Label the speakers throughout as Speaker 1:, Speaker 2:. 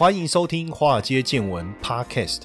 Speaker 1: 欢迎收听《华尔街见闻》Podcast。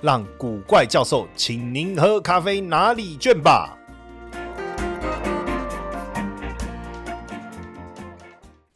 Speaker 1: 让古怪教授请您喝咖啡拿礼券吧。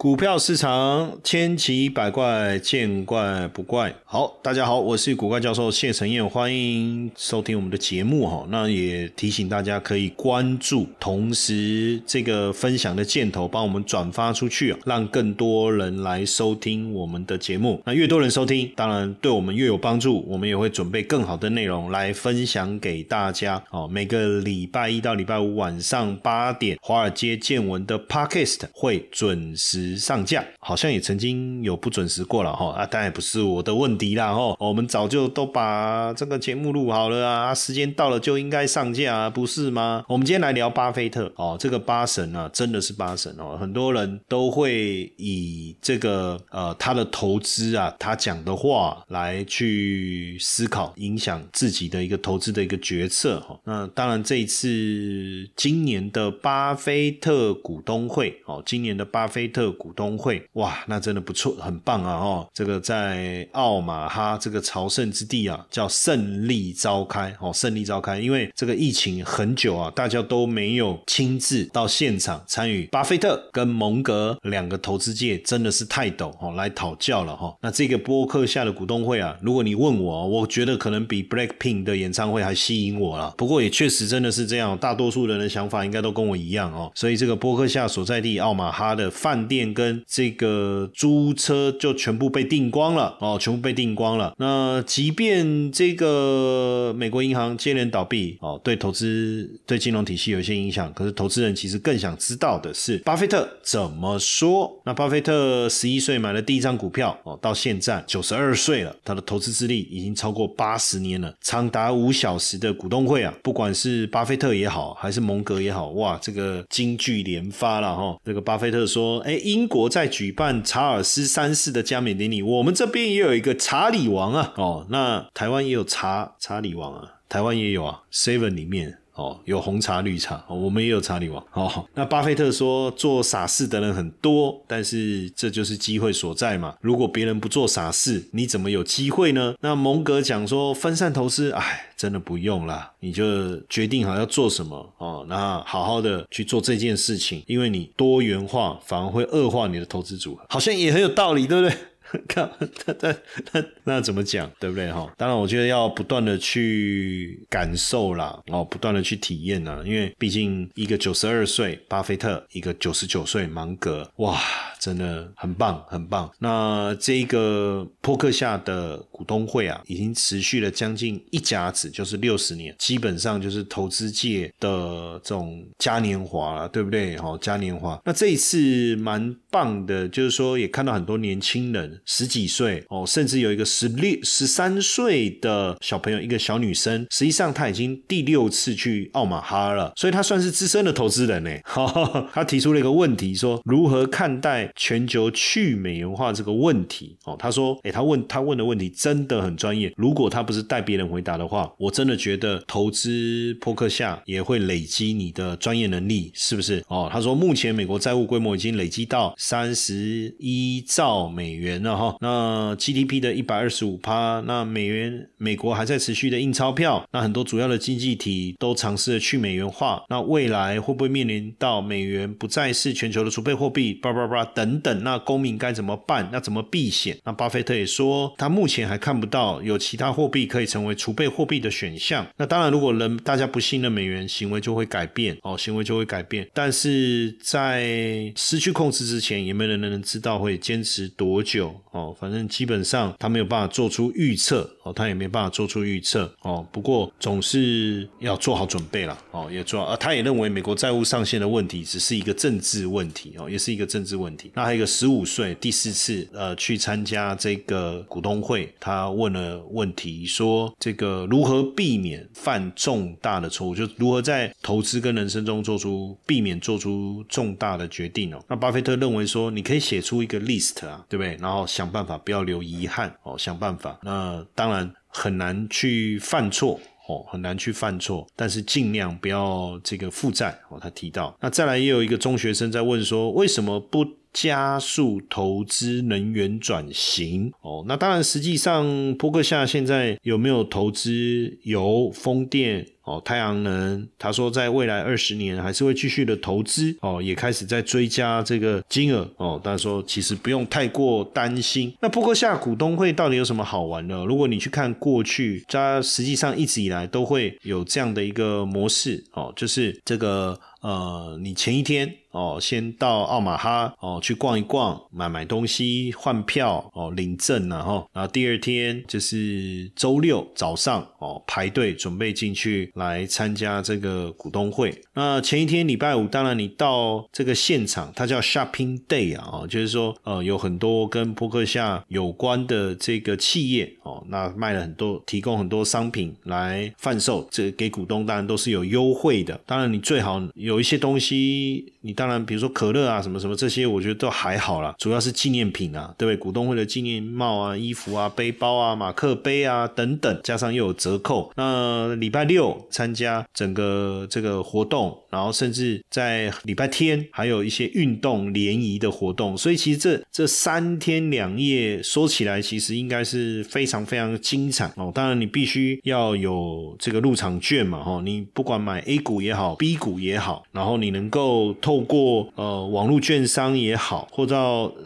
Speaker 1: 股票市场千奇百怪，见怪不怪。好，大家好，我是古怪教授谢承彦，欢迎收听我们的节目哈。那也提醒大家可以关注，同时这个分享的箭头帮我们转发出去，让更多人来收听我们的节目。那越多人收听，当然对我们越有帮助。我们也会准备更好的内容来分享给大家。哦，每个礼拜一到礼拜五晚上八点，华尔街见闻的 Podcast 会准时。上架好像也曾经有不准时过了哈啊，当然不是我的问题啦哈，我们早就都把这个节目录好了啊，时间到了就应该上架，不是吗？我们今天来聊巴菲特哦，这个八神啊，真的是八神哦，很多人都会以这个呃他的投资啊，他讲的话来去思考，影响自己的一个投资的一个决策哈。那当然这一次今年的巴菲特股东会哦，今年的巴菲特。股东会哇，那真的不错，很棒啊！哦，这个在奥马哈这个朝圣之地啊，叫胜利召开哦，胜利召开。因为这个疫情很久啊，大家都没有亲自到现场参与。巴菲特跟蒙格两个投资界真的是泰斗哦，来讨教了哈。那这个播客下的股东会啊，如果你问我，我觉得可能比 Blackpink 的演唱会还吸引我了。不过也确实真的是这样，大多数人的想法应该都跟我一样哦。所以这个播客下所在地奥马哈的饭店。跟这个租车就全部被订光了哦，全部被订光了。那即便这个美国银行接连倒闭哦，对投资对金融体系有一些影响，可是投资人其实更想知道的是巴菲特怎么说。那巴菲特十一岁买了第一张股票哦，到现在九十二岁了，他的投资资历已经超过八十年了，长达五小时的股东会啊，不管是巴菲特也好，还是蒙格也好，哇，这个金句连发了哈。这个巴菲特说，哎，英国在举办查尔斯三世的加冕典礼，我们这边也有一个查理王啊，哦，那台湾也有查查理王啊，台湾也有啊，seven 里面。哦，有红茶、绿茶，我们也有查理王。哦，那巴菲特说做傻事的人很多，但是这就是机会所在嘛。如果别人不做傻事，你怎么有机会呢？那蒙格讲说分散投资，哎，真的不用啦，你就决定好要做什么哦，那好好的去做这件事情，因为你多元化反而会恶化你的投资组合，好像也很有道理，对不对？看，那那那那怎么讲，对不对哈？当然，我觉得要不断的去感受啦，哦，不断的去体验呐，因为毕竟一个九十二岁巴菲特，一个九十九岁芒格，哇，真的很棒，很棒。那这个扑克下的股东会啊，已经持续了将近一甲子，就是六十年，基本上就是投资界的这种嘉年华了，对不对？哈，嘉年华。那这一次蛮棒的，就是说也看到很多年轻人。十几岁哦，甚至有一个十六、十三岁的小朋友，一个小女生，实际上她已经第六次去奥马哈了，所以她算是资深的投资人呢。她提出了一个问题，说如何看待全球去美元化这个问题？哦，他说，哎，他问他问的问题真的很专业。如果他不是带别人回答的话，我真的觉得投资扑克下也会累积你的专业能力，是不是？哦，他说目前美国债务规模已经累积到三十一兆美元了。哈，那 GDP 的一百二十五趴，那美元美国还在持续的印钞票，那很多主要的经济体都尝试了去美元化，那未来会不会面临到美元不再是全球的储备货币？叭叭叭等等，那公民该怎么办？那怎么避险？那巴菲特也说，他目前还看不到有其他货币可以成为储备货币的选项。那当然，如果人大家不信任美元，行为就会改变哦，行为就会改变。但是在失去控制之前，也没人能知道会坚持多久。哦，反正基本上他没有办法做出预测哦，他也没办法做出预测哦。不过总是要做好准备了哦，也做啊。他也认为美国债务上限的问题只是一个政治问题哦，也是一个政治问题。那还有一个十五岁第四次呃去参加这个股东会，他问了问题说这个如何避免犯重大的错误，就如何在投资跟人生中做出避免做出重大的决定哦。那巴菲特认为说你可以写出一个 list 啊，对不对？然后想办法不要留遗憾哦，想办法。那当然很难去犯错哦，很难去犯错，但是尽量不要这个负债哦。他提到，那再来也有一个中学生在问说，为什么不？加速投资能源转型哦，那当然，实际上，波克夏现在有没有投资油、风电哦、太阳能？他说，在未来二十年还是会继续的投资哦，也开始在追加这个金额哦。但是说，其实不用太过担心。那波克夏股东会到底有什么好玩的？如果你去看过去，它实际上一直以来都会有这样的一个模式哦，就是这个。呃，你前一天哦，先到奥马哈哦去逛一逛，买买东西，换票哦，领证然后，然后第二天就是周六早上哦，排队准备进去来参加这个股东会。那前一天礼拜五，当然你到这个现场，它叫 Shopping Day 啊，哦，就是说呃，有很多跟扑克夏有关的这个企业哦，那卖了很多，提供很多商品来贩售，这给股东当然都是有优惠的。当然你最好有有一些东西，你当然比如说可乐啊，什么什么这些，我觉得都还好啦，主要是纪念品啊，对不对？股东会的纪念帽啊、衣服啊、背包啊、马克杯啊等等，加上又有折扣。那礼拜六参加整个这个活动，然后甚至在礼拜天还有一些运动联谊的活动，所以其实这这三天两夜说起来，其实应该是非常非常精彩哦。当然你必须要有这个入场券嘛，哈，你不管买 A 股也好，B 股也好。然后你能够透过呃网络券商也好，或者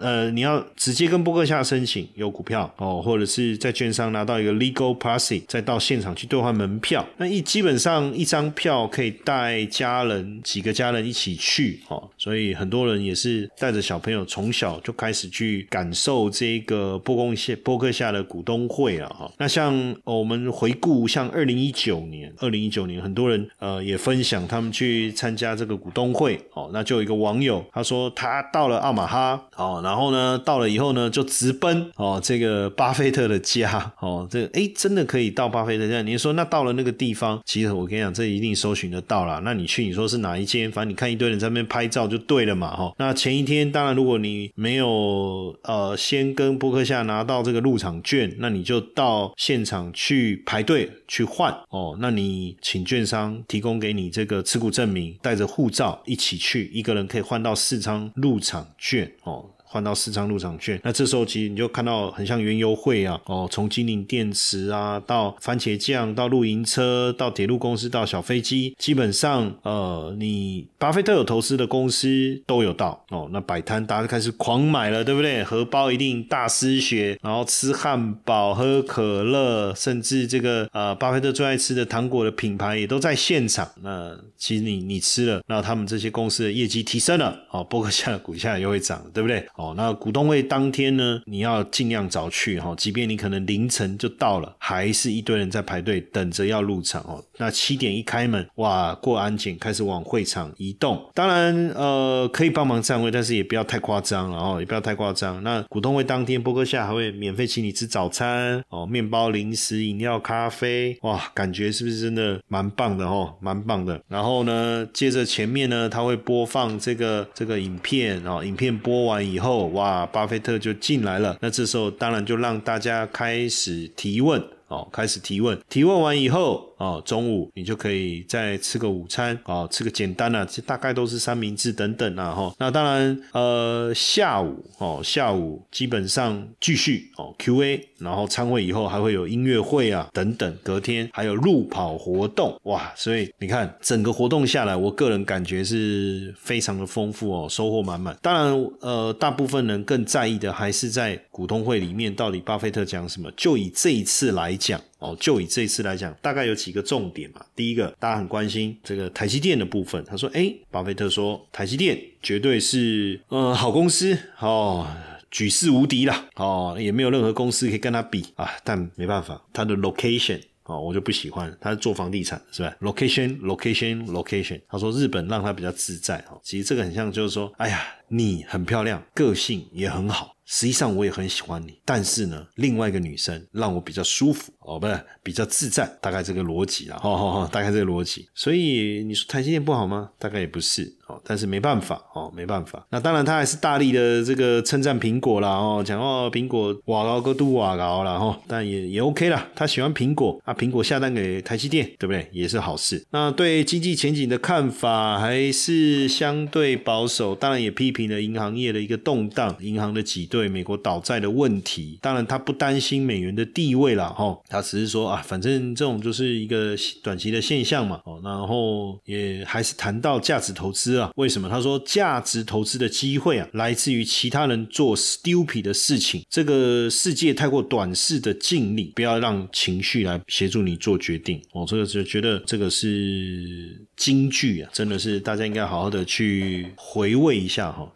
Speaker 1: 呃你要直接跟波克夏申请有股票哦，或者是在券商拿到一个 legal pass，再到现场去兑换门票。那一基本上一张票可以带家人几个家人一起去哦，所以很多人也是带着小朋友从小就开始去感受这个波公线波克夏的股东会啊哈。那像我们回顾像二零一九年，二零一九年很多人呃也分享他们去参加。加这个股东会哦，那就有一个网友他说他到了奥马哈哦，然后呢到了以后呢就直奔哦这个巴菲特的家哦，这哎真的可以到巴菲特家？你说那到了那个地方，其实我跟你讲，这一定搜寻得到了。那你去你说是哪一间？反正你看一堆人在那边拍照就对了嘛哈。那前一天当然如果你没有呃先跟波克夏拿到这个入场券，那你就到现场去排队去换哦。那你请券商提供给你这个持股证明，带带着。护照一起去，一个人可以换到四张入场券哦。换到四张入场券，那这时候其实你就看到很像原油会啊，哦，从精灵电池啊，到番茄酱，到露营车，到铁路公司，到小飞机，基本上呃，你巴菲特有投资的公司都有到哦。那摆摊大家开始狂买了，对不对？荷包一定大失血，然后吃汉堡、喝可乐，甚至这个呃，巴菲特最爱吃的糖果的品牌也都在现场。那其实你你吃了，那他们这些公司的业绩提升了，哦，波克夏的股价又会涨，对不对？哦，哦那股东会当天呢，你要尽量早去哈，即便你可能凌晨就到了，还是一堆人在排队等着要入场哦。那七点一开门，哇，过安检开始往会场移动。当然，呃，可以帮忙占位，但是也不要太夸张了哦，也不要太夸张。那股东会当天，波哥夏还会免费请你吃早餐哦，面包、零食、饮料、咖啡，哇，感觉是不是真的蛮棒的哦，蛮棒的。然后呢，接着前面呢，他会播放这个这个影片哦，影片播完以后。哇，巴菲特就进来了。那这时候当然就让大家开始提问哦，开始提问。提问完以后。哦，中午你就可以再吃个午餐，哦，吃个简单的，其实大概都是三明治等等啊，哈。那当然，呃，下午哦，下午基本上继续哦，Q&A，然后参会以后还会有音乐会啊等等，隔天还有路跑活动，哇，所以你看整个活动下来，我个人感觉是非常的丰富哦，收获满满。当然，呃，大部分人更在意的还是在股东会里面到底巴菲特讲什么。就以这一次来讲。哦，就以这一次来讲，大概有几个重点嘛。第一个，大家很关心这个台积电的部分。他说：“哎，巴菲特说台积电绝对是呃好公司哦。”举世无敌了哦，也没有任何公司可以跟他比啊。但没办法，他的 location 哦，我就不喜欢。他是做房地产是吧？location location location。他说日本让他比较自在哦。其实这个很像就是说，哎呀，你很漂亮，个性也很好。实际上我也很喜欢你，但是呢，另外一个女生让我比较舒服哦，不是比较自在，大概这个逻辑啊，哈哈，大概这个逻辑。所以你说台积电不好吗？大概也不是哦，但是没办法哦，没办法。那当然他还是大力的这个称赞苹果啦哦，讲哦苹果瓦高个度瓦高了哈，但也也 OK 啦。他喜欢苹果啊，苹果下单给台积电，对不对？也是好事。那对经济前景的看法还是相对保守，当然也批评了银行业的一个动荡，银行的挤。对美国倒债的问题，当然他不担心美元的地位了哈，他只是说啊，反正这种就是一个短期的现象嘛哦，然后也还是谈到价值投资啊，为什么？他说价值投资的机会啊，来自于其他人做 stupid 的事情，这个世界太过短视的尽力，不要让情绪来协助你做决定。哦，这个就觉得这个是金句啊，真的是大家应该好好的去回味一下哈。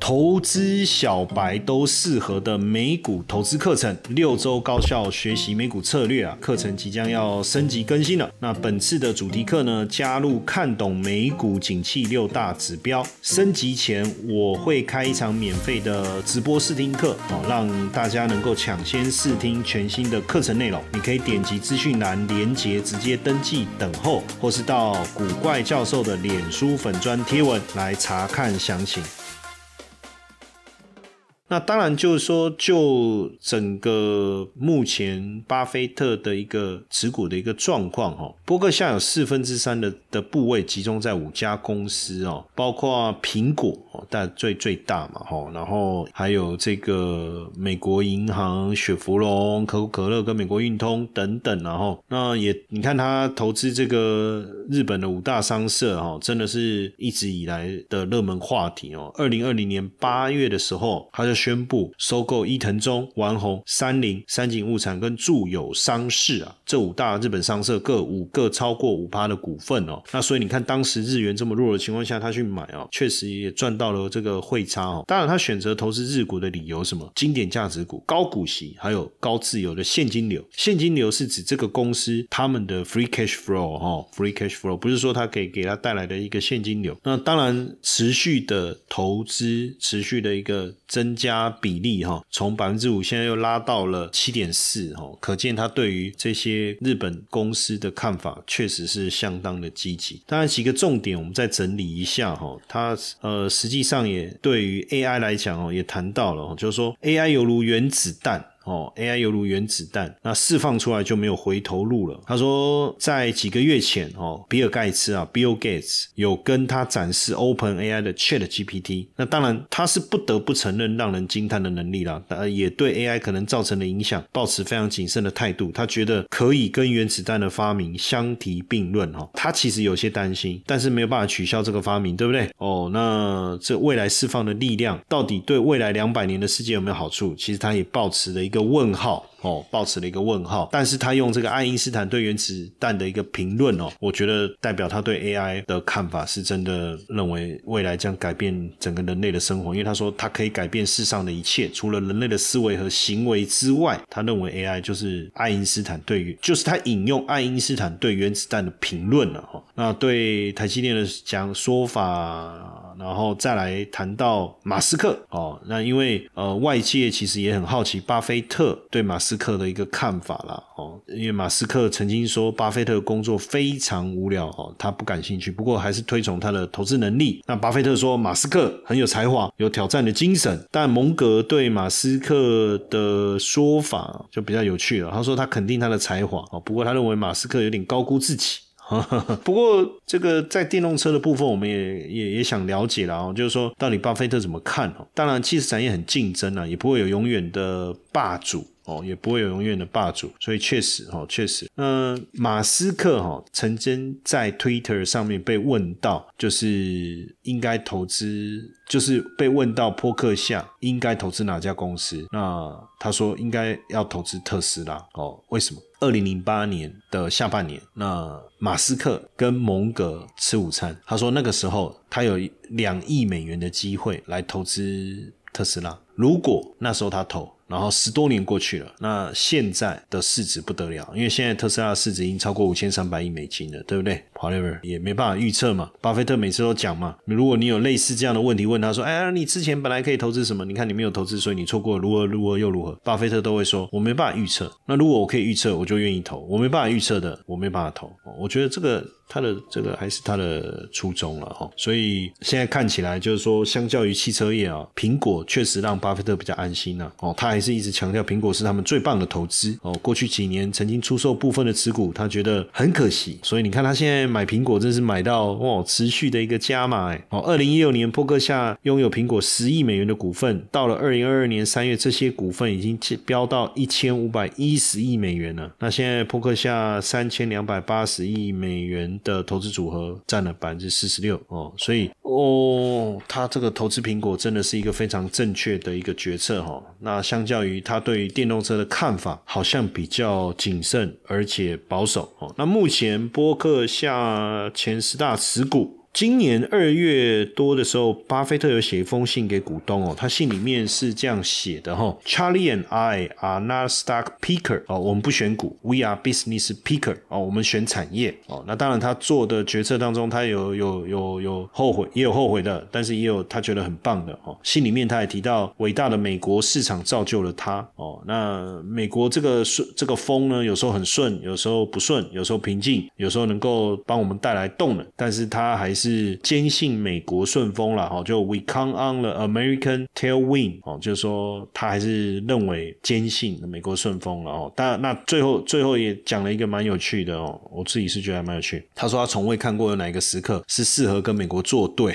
Speaker 1: 投资小白都适合的美股投资课程，六周高效学习美股策略啊！课程即将要升级更新了。那本次的主题课呢，加入看懂美股景气六大指标。升级前我会开一场免费的直播试听课哦，让大家能够抢先试听全新的课程内容。你可以点击资讯栏连接直接登记等候，或是到股怪教授的脸书粉砖贴文来查看详情。那当然就是说，就整个目前巴菲特的一个持股的一个状况哈，伯克夏有四分之三的的部位集中在五家公司哦，包括苹果哦，但最最大嘛哈，然后还有这个美国银行、雪佛龙、可口可乐跟美国运通等等，然后那也你看他投资这个日本的五大商社哈，真的是一直以来的热门话题哦。二零二零年八月的时候，他就宣布收购伊藤忠、丸红、三菱、三井物产跟住友商事啊，这五大日本商社各五个超过五趴的股份哦。那所以你看，当时日元这么弱的情况下，他去买哦，确实也赚到了这个汇差哦。当然，他选择投资日股的理由什么？经典价值股、高股息，还有高自由的现金流。现金流是指这个公司他们的 free cash flow 哈，free cash flow 不是说它可以给他带来的一个现金流。那当然，持续的投资，持续的一个增加。加比例哈，从百分之五现在又拉到了七点四哈，可见他对于这些日本公司的看法确实是相当的积极。当然几个重点我们再整理一下哈，他呃实际上也对于 AI 来讲哦，也谈到了，就是说 AI 犹如原子弹。哦，AI 犹如原子弹，那释放出来就没有回头路了。他说，在几个月前，哦，比尔盖茨啊，Bill Gates 有跟他展示 Open AI 的 Chat GPT。那当然，他是不得不承认让人惊叹的能力啦，呃，也对 AI 可能造成的影响保持非常谨慎的态度。他觉得可以跟原子弹的发明相提并论。哈，他其实有些担心，但是没有办法取消这个发明，对不对？哦，那这未来释放的力量到底对未来两百年的世界有没有好处？其实他也保持了一个。问号哦，抱持了一个问号，但是他用这个爱因斯坦对原子弹的一个评论哦，我觉得代表他对 AI 的看法是真的认为未来将改变整个人类的生活，因为他说他可以改变世上的一切，除了人类的思维和行为之外，他认为 AI 就是爱因斯坦对于，就是他引用爱因斯坦对原子弹的评论了哈。那对台积电的讲说法。然后再来谈到马斯克哦，那因为呃外界其实也很好奇巴菲特对马斯克的一个看法啦哦，因为马斯克曾经说巴菲特工作非常无聊哦，他不感兴趣，不过还是推崇他的投资能力。那巴菲特说马斯克很有才华，有挑战的精神，但蒙格对马斯克的说法就比较有趣了，他说他肯定他的才华哦，不过他认为马斯克有点高估自己。不过，这个在电动车的部分，我们也也也想了解了哦，就是说，到底巴菲特怎么看哦？当然，汽车产业很竞争啊，也不会有永远的霸主哦，也不会有永远的霸主，所以确实哈，确实，嗯，马斯克哈曾经在 Twitter 上面被问到，就是应该投资，就是被问到扑克下应该投资哪家公司？那他说应该要投资特斯拉哦，为什么？二零零八年的下半年，那马斯克跟蒙格吃午餐。他说那个时候他有两亿美元的机会来投资。特斯拉。如果那时候他投。然后十多年过去了，那现在的市值不得了，因为现在特斯拉的市值已经超过五千三百亿美金了，对不对？However，也没办法预测嘛。巴菲特每次都讲嘛，如果你有类似这样的问题问他说：“哎，你之前本来可以投资什么？你看你没有投资，所以你错过如何如何又如何？”巴菲特都会说：“我没办法预测。那如果我可以预测，我就愿意投；我没办法预测的，我没办法投。我觉得这个。”他的这个还是他的初衷了哈，所以现在看起来就是说，相较于汽车业啊，苹果确实让巴菲特比较安心了。哦，他还是一直强调苹果是他们最棒的投资哦。过去几年曾经出售部分的持股，他觉得很可惜，所以你看他现在买苹果真是买到哦，持续的一个加码哎。哦，二零一六年波克夏拥有苹果十亿美元的股份，到了二零二二年三月，这些股份已经飙到一千五百一十亿美元了。那现在波克夏三千两百八十亿美元。的投资组合占了百分之四十六哦，所以哦，他这个投资苹果真的是一个非常正确的一个决策哈。那相较于他对于电动车的看法，好像比较谨慎而且保守哦。那目前波克下前十大持股。今年二月多的时候，巴菲特有写一封信给股东哦，他信里面是这样写的哈：Charlie and I are not stock picker 哦，我们不选股，We are business picker 哦，我们选产业哦。那当然，他做的决策当中，他有有有有后悔，也有后悔的，但是也有他觉得很棒的哦。信里面他也提到，伟大的美国市场造就了他哦。那美国这个顺这个风呢，有时候很顺，有时候不顺，有时候平静，有时候能够帮我们带来动能，但是他还是。坚信美国顺风了哈，就 We count on the American tailwind 哦，就是说他还是认为坚信美国顺风了哦。但那最后最后也讲了一个蛮有趣的哦，我自己是觉得还蛮有趣。他说他从未看过有哪一个时刻是适合跟美国作对。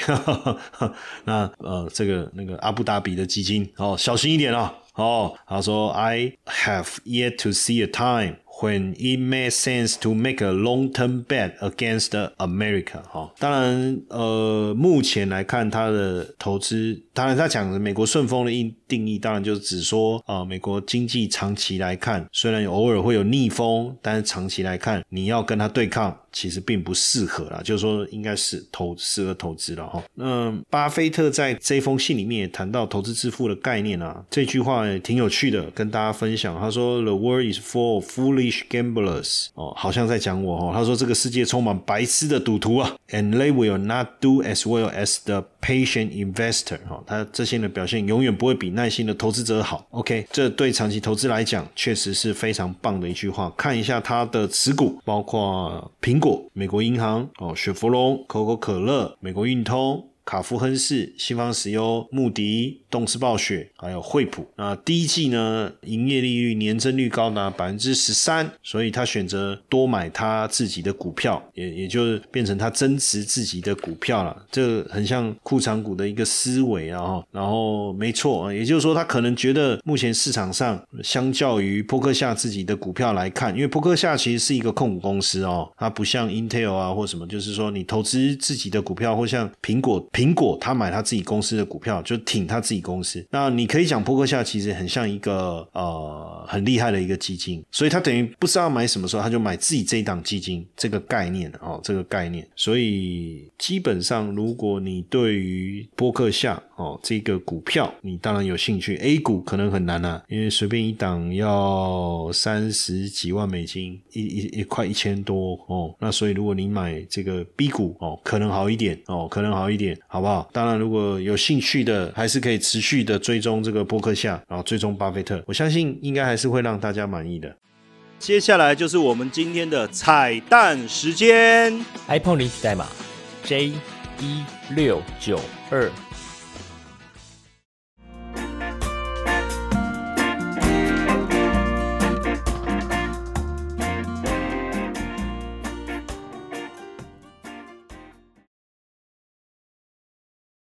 Speaker 1: 那呃，这个那个阿布达比的基金哦，小心一点哦。哦，他说 I have yet to see a time。When it makes sense to make a long-term bet against America，哈，当然，呃，目前来看，他的投资，当然他讲的美国顺风的定定义，当然就是指说，啊，美国经济长期来看，虽然偶尔会有逆风，但是长期来看，你要跟他对抗。其实并不适合啦，就是说应该是投适合投资了哈。那巴菲特在这封信里面也谈到投资致富的概念啊，这句话也挺有趣的，跟大家分享。他说：“The world is full of foolish gamblers。”哦，好像在讲我哦。他说这个世界充满白痴的赌徒啊，and they will not do as well as the patient investor。哈，他这些的表现永远不会比耐心的投资者好。OK，这对长期投资来讲确实是非常棒的一句话。看一下他的持股，包括苹。果、美国银行、哦，雪佛龙、可口可乐、美国运通、卡夫亨氏、西方石油、穆迪。动视暴雪还有惠普，那第一季呢，营业利率年增率高达百分之十三，所以他选择多买他自己的股票，也也就是变成他增持自己的股票了。这很像库藏股的一个思维啊，然后没错，也就是说他可能觉得目前市场上相较于波克夏自己的股票来看，因为波克夏其实是一个控股公司哦，它不像 Intel 啊或什么，就是说你投资自己的股票，或像苹果，苹果他买他自己公司的股票，就挺他自己。公司，那你可以讲，波克夏其实很像一个呃很厉害的一个基金，所以他等于不知道买什么时候，他就买自己这一档基金这个概念哦，这个概念。所以基本上，如果你对于波克夏哦这个股票，你当然有兴趣，A 股可能很难啊，因为随便一档要三十几万美金，一一一块一千多哦。那所以如果你买这个 B 股哦，可能好一点哦，可能好一点，好不好？当然，如果有兴趣的，还是可以。持续的追踪这个波克夏，然后追踪巴菲特，我相信应该还是会让大家满意的。接下来就是我们今天的彩蛋时间
Speaker 2: ，iPhone 领取代码 J 一六九二